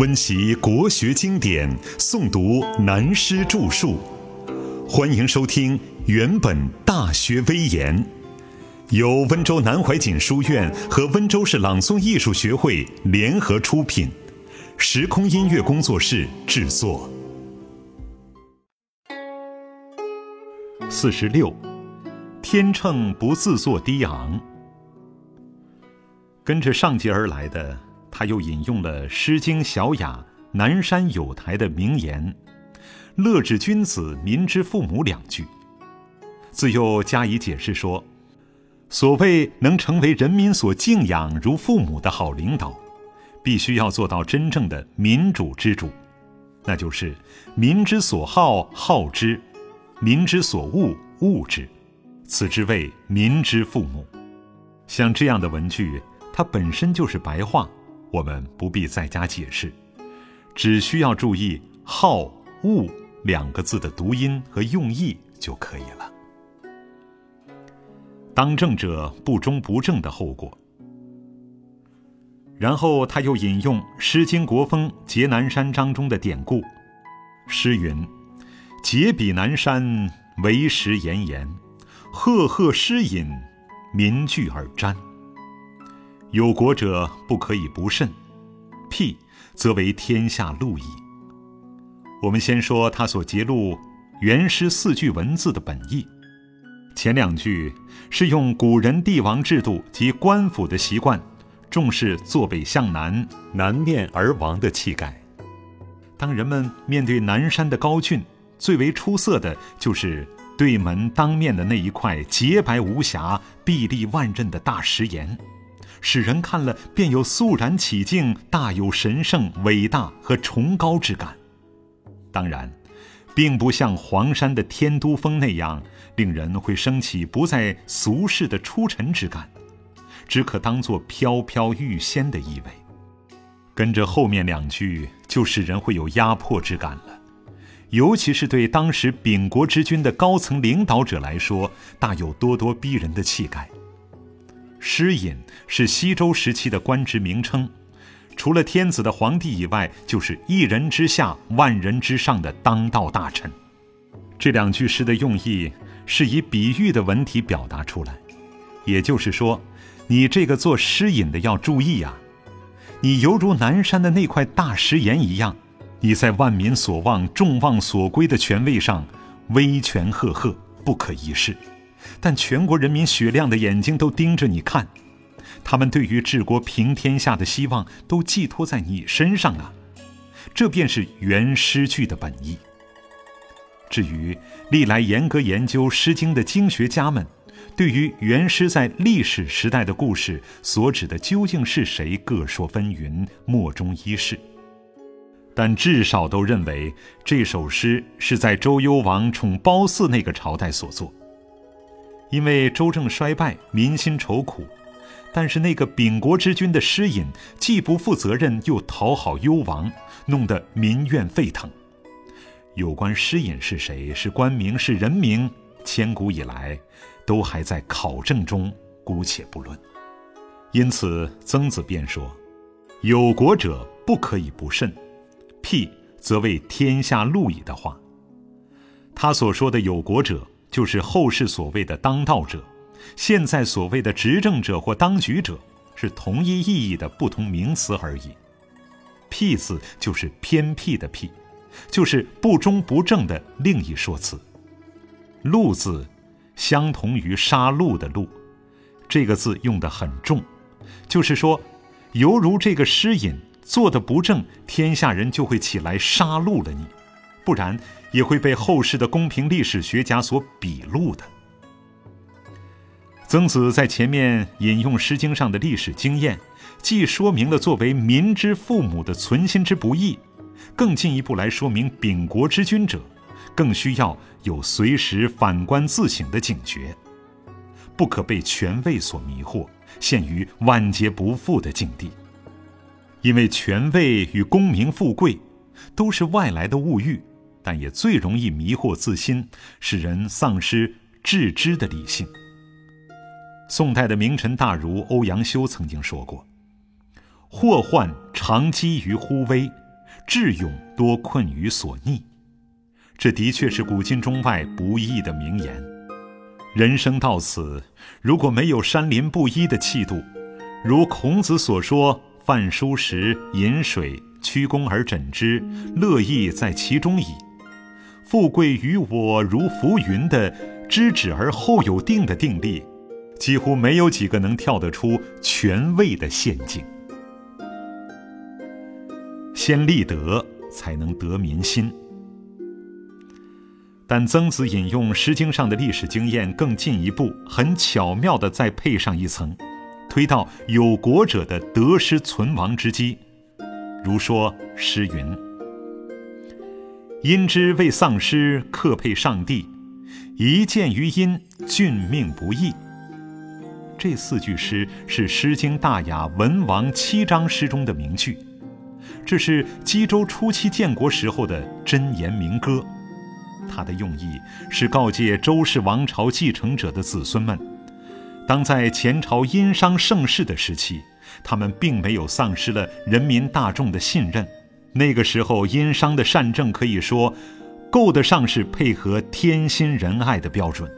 温习国学经典，诵读南师著述。欢迎收听《原本大学威严》，由温州南怀瑾书院和温州市朗诵艺术学会联合出品，时空音乐工作室制作。四十六，天秤不自作低昂。跟着上节而来的。他又引用了《诗经·小雅·南山有台》的名言：“乐之君子，民之父母”两句，自又加以解释说：“所谓能成为人民所敬仰如父母的好领导，必须要做到真正的民主之主，那就是民之所好好之，民之所恶恶之，此之谓民之父母。”像这样的文句，它本身就是白话。我们不必再加解释，只需要注意“好”“恶”两个字的读音和用意就可以了。当政者不忠不正的后果。然后他又引用《诗经·国风·结南山》章中的典故：“诗云，结彼南山，为时炎炎，赫赫诗隐，民聚而瞻。”有国者不可以不慎，辟则为天下路矣。我们先说他所揭露原诗四句文字的本意。前两句是用古人帝王制度及官府的习惯，重视坐北向南、南面而王的气概。当人们面对南山的高峻，最为出色的就是对门当面的那一块洁白无瑕、壁立万仞的大石岩。使人看了便有肃然起敬、大有神圣、伟大和崇高之感。当然，并不像黄山的天都峰那样，令人会升起不再俗世的出尘之感，只可当作飘飘欲仙的意味。跟着后面两句，就使人会有压迫之感了，尤其是对当时秉国之君的高层领导者来说，大有咄咄逼人的气概。师隐是西周时期的官职名称，除了天子的皇帝以外，就是一人之下、万人之上的当道大臣。这两句诗的用意是以比喻的文体表达出来，也就是说，你这个做师隐的要注意啊，你犹如南山的那块大石岩一样，你在万民所望、众望所归的权位上，威权赫赫，不可一世。但全国人民雪亮的眼睛都盯着你看，他们对于治国平天下的希望都寄托在你身上啊！这便是原诗句的本意。至于历来严格研究《诗经》的经学家们，对于原诗在历史时代的故事所指的究竟是谁，各说纷纭，莫衷一是。但至少都认为这首诗是在周幽王宠褒姒那个朝代所作。因为周政衰败，民心愁苦，但是那个秉国之君的诗隐既不负责任，又讨好幽王，弄得民怨沸腾。有关诗隐是谁，是官名，是人名，千古以来都还在考证中，姑且不论。因此，曾子便说：“有国者不可以不慎，辟则为天下路矣。”的话，他所说的有国者。就是后世所谓的当道者，现在所谓的执政者或当局者，是同一意义的不同名词而已。僻字就是偏僻的僻，就是不忠不正的另一说辞。戮字，相同于杀戮的戮，这个字用得很重，就是说，犹如这个诗隐做的不正，天下人就会起来杀戮了你。不然也会被后世的公平历史学家所笔录的。曾子在前面引用《诗经》上的历史经验，既说明了作为民之父母的存心之不易，更进一步来说明秉国之君者，更需要有随时反观自省的警觉，不可被权位所迷惑，陷于万劫不复的境地。因为权位与功名富贵，都是外来的物欲。但也最容易迷惑自心，使人丧失致知的理性。宋代的名臣大儒欧阳修曾经说过：“祸患常积于忽微，智勇多困于所逆。这的确是古今中外不易的名言。人生到此，如果没有山林不一的气度，如孔子所说：“饭疏食饮水，曲肱而枕之，乐亦在其中矣。”富贵于我如浮云的知止而后有定的定力，几乎没有几个能跳得出权位的陷阱。先立德，才能得民心。但曾子引用《诗经》上的历史经验更进一步，很巧妙地再配上一层，推到有国者的得失存亡之机。如说诗云：“因之为丧失，克配上帝；一见于因，俊命不易。”这四句诗是《诗经·大雅·文王七章》诗中的名句，这是冀州初期建国时候的箴言民歌。它的用意是告诫周氏王朝继承者的子孙们：当在前朝殷商盛世的时期，他们并没有丧失了人民大众的信任。那个时候，殷商的善政可以说够得上是配合天心仁爱的标准。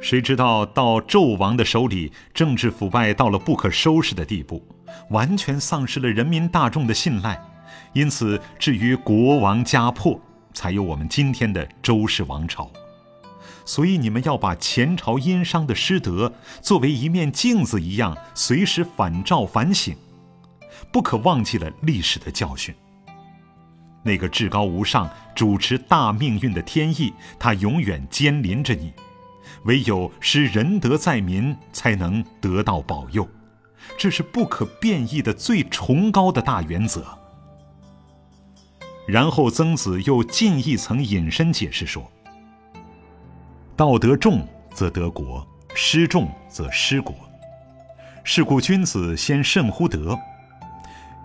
谁知道到纣王的手里，政治腐败到了不可收拾的地步，完全丧失了人民大众的信赖，因此至于国王家破。才有我们今天的周氏王朝，所以你们要把前朝殷商的失德作为一面镜子一样，随时反照反省，不可忘记了历史的教训。那个至高无上、主持大命运的天意，他永远监临着你，唯有施仁德在民，才能得到保佑，这是不可变异的最崇高的大原则。然后曾子又进一层引申解释说：“道德重则得国，失重则失国。是故君子先慎乎德。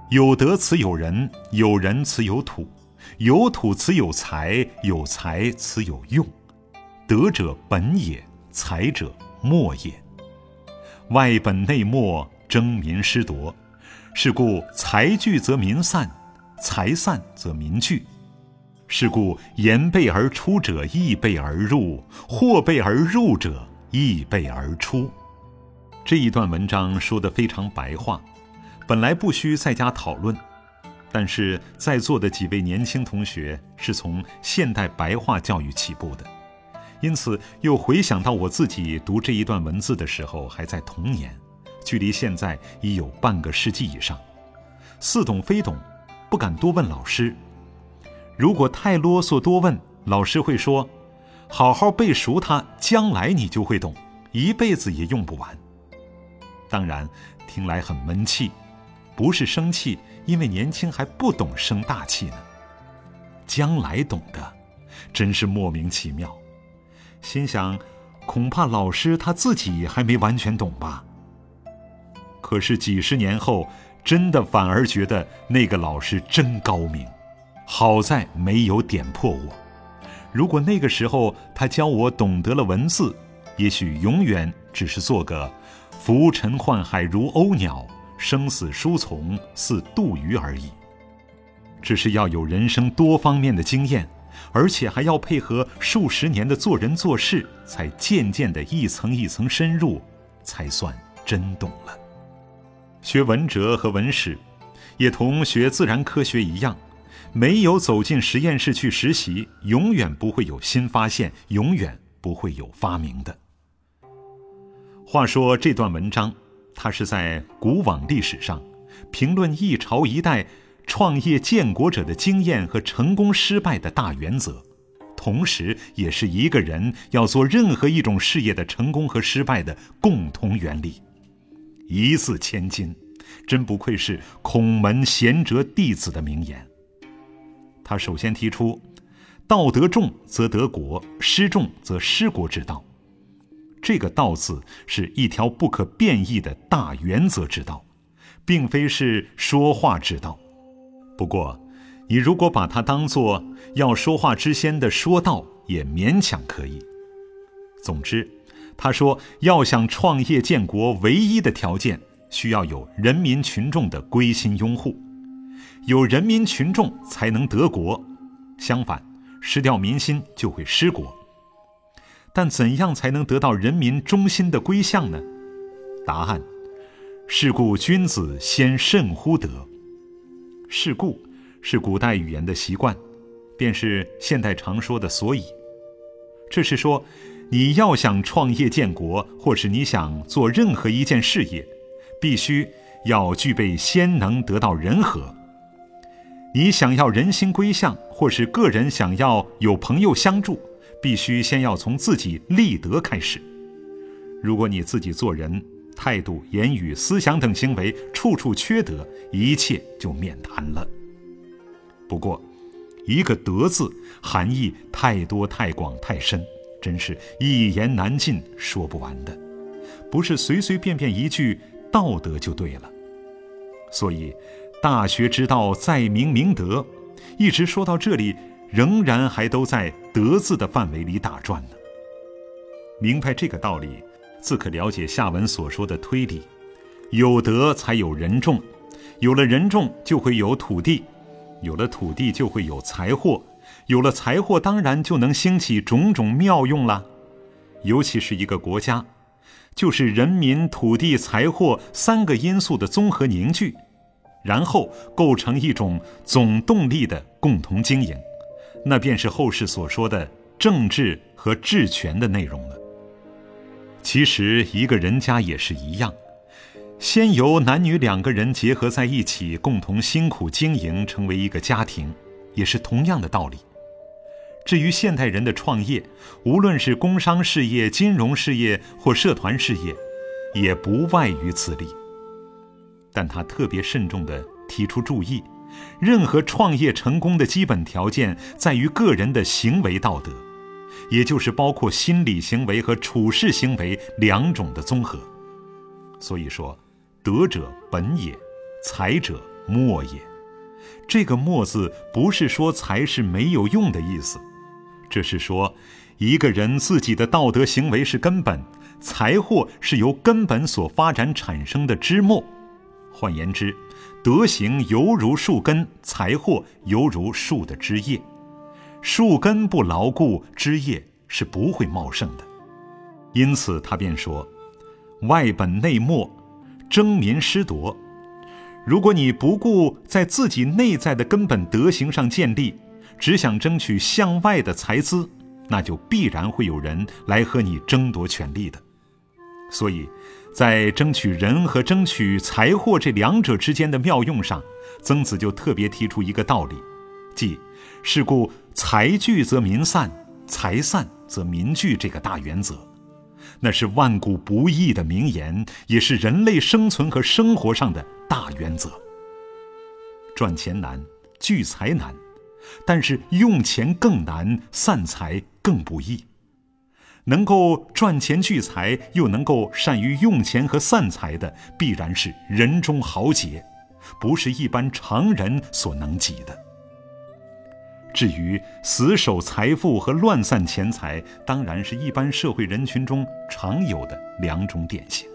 有德此有人，有人此有土，有土此有财，有财此有用。德者本也，财者末也。外本内末，争民失夺。是故财聚则民散。”财散则民聚，是故言备而出者易备而入，或备而入者易备而出。这一段文章说得非常白话，本来不需再加讨论，但是在座的几位年轻同学是从现代白话教育起步的，因此又回想到我自己读这一段文字的时候还在童年，距离现在已有半个世纪以上，似懂非懂。不敢多问老师，如果太啰嗦多问，老师会说：“好好背熟它，将来你就会懂，一辈子也用不完。”当然，听来很闷气，不是生气，因为年轻还不懂生大气呢。将来懂的，真是莫名其妙。心想，恐怕老师他自己还没完全懂吧。可是几十年后。真的反而觉得那个老师真高明，好在没有点破我。如果那个时候他教我懂得了文字，也许永远只是做个浮沉宦海如鸥鸟，生死书从似渡鱼而已。只是要有人生多方面的经验，而且还要配合数十年的做人做事，才渐渐的一层一层深入，才算真懂了。学文哲和文史，也同学自然科学一样，没有走进实验室去实习，永远不会有新发现，永远不会有发明的。话说这段文章，他是在古往历史上评论一朝一代创业建国者的经验和成功失败的大原则，同时也是一个人要做任何一种事业的成功和失败的共同原理。一字千金，真不愧是孔门贤哲弟子的名言。他首先提出，道德重则得国，失重则失国之道。这个“道”字是一条不可变异的大原则之道，并非是说话之道。不过，你如果把它当作要说话之先的说道，也勉强可以。总之。他说：“要想创业建国，唯一的条件需要有人民群众的归心拥护，有人民群众才能得国，相反，失掉民心就会失国。但怎样才能得到人民忠心的归向呢？答案：是故君子先慎乎德。是故是古代语言的习惯，便是现代常说的所以。这是说，你要想创业建国，或是你想做任何一件事业，必须要具备先能得到人和。你想要人心归向，或是个人想要有朋友相助，必须先要从自己立德开始。如果你自己做人，态度、言语、思想等行为处处缺德，一切就免谈了。不过，一个“德”字含义太多、太广、太深，真是一言难尽，说不完的。不是随随便便一句“道德”就对了。所以，大学之道在明明德，一直说到这里，仍然还都在“德”字的范围里打转呢。明白这个道理。自可了解下文所说的推理：有德才有人众，有了人众就会有土地，有了土地就会有财货，有了财货当然就能兴起种种妙用了。尤其是一个国家，就是人民、土地、财货三个因素的综合凝聚，然后构成一种总动力的共同经营，那便是后世所说的政治和治权的内容了。其实，一个人家也是一样，先由男女两个人结合在一起，共同辛苦经营，成为一个家庭，也是同样的道理。至于现代人的创业，无论是工商事业、金融事业或社团事业，也不外于此理。但他特别慎重地提出注意：任何创业成功的基本条件，在于个人的行为道德。也就是包括心理行为和处事行为两种的综合，所以说，德者本也，才者末也。这个“末”字不是说才是没有用的意思，这是说，一个人自己的道德行为是根本，财货是由根本所发展产生的枝末。换言之，德行犹如树根，财货犹如树的枝叶。树根不牢固，枝叶是不会茂盛的。因此，他便说：“外本内末，争民失夺。如果你不顾在自己内在的根本德行上建立，只想争取向外的财资，那就必然会有人来和你争夺权力的。所以，在争取人和争取财货这两者之间的妙用上，曾子就特别提出一个道理，即。”是故财聚则民散，财散则民聚。这个大原则，那是万古不易的名言，也是人类生存和生活上的大原则。赚钱难，聚财难，但是用钱更难，散财更不易。能够赚钱聚财，又能够善于用钱和散财的，必然是人中豪杰，不是一般常人所能及的。至于死守财富和乱散钱财，当然是一般社会人群中常有的两种典型。